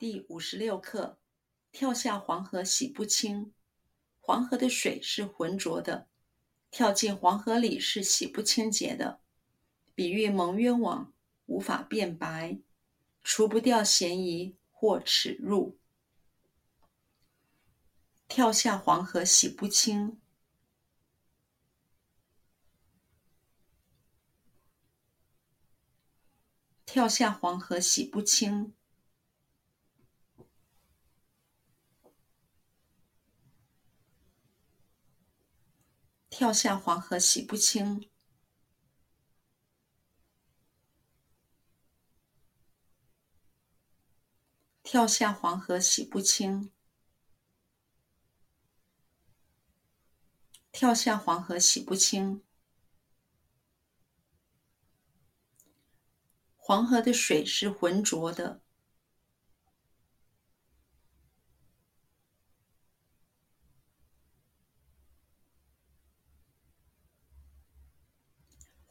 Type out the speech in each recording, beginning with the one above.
第五十六课：跳下黄河洗不清。黄河的水是浑浊的，跳进黄河里是洗不清洁的。比喻蒙冤枉，无法辩白，除不掉嫌疑或耻辱。跳下黄河洗不清。跳下黄河洗不清。跳下黄河洗不清。跳下黄河洗不清。跳下黄河洗不清。黄河的水是浑浊的。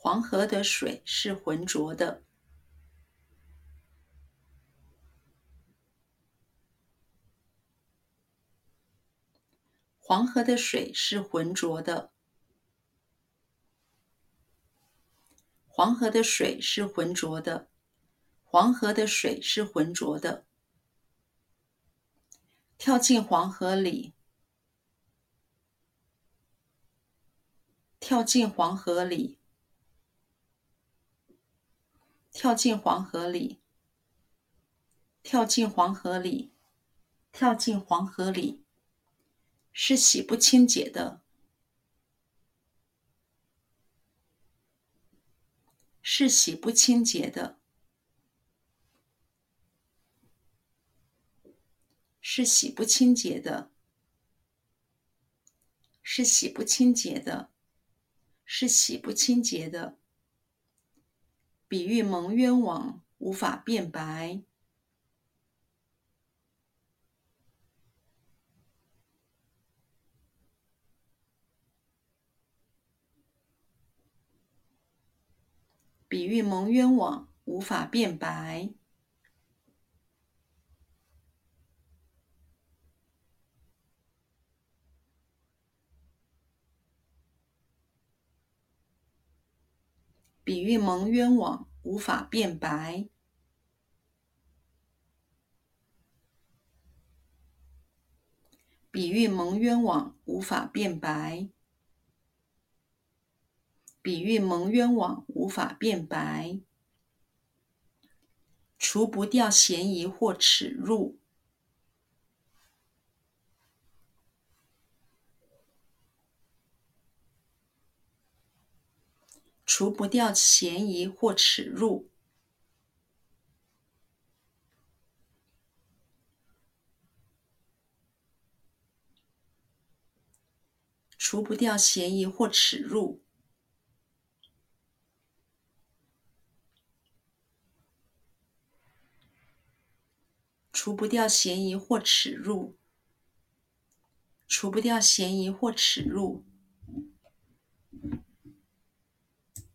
黄河的水是浑浊的。黄河的水是浑浊的。黄河的水是浑浊的。黄河的水是浑浊的。跳进黄河里。跳进黄河里。跳进黄河里，跳进黄河里，跳进黄河里，是洗不清洁的，是洗不清洁的，是洗不清洁的，是洗不清洁的，是洗不清洁的。比喻蒙冤枉，无法辩白。比喻蒙冤枉，无法辩白。比喻蒙冤枉，无法辩白。比喻蒙冤枉，无法辩白。比喻蒙冤枉，无法辩白。除不掉嫌疑或耻辱。除不掉嫌疑或耻辱，除不掉嫌疑或耻辱，除不掉嫌疑或耻辱，除不掉嫌疑或耻辱。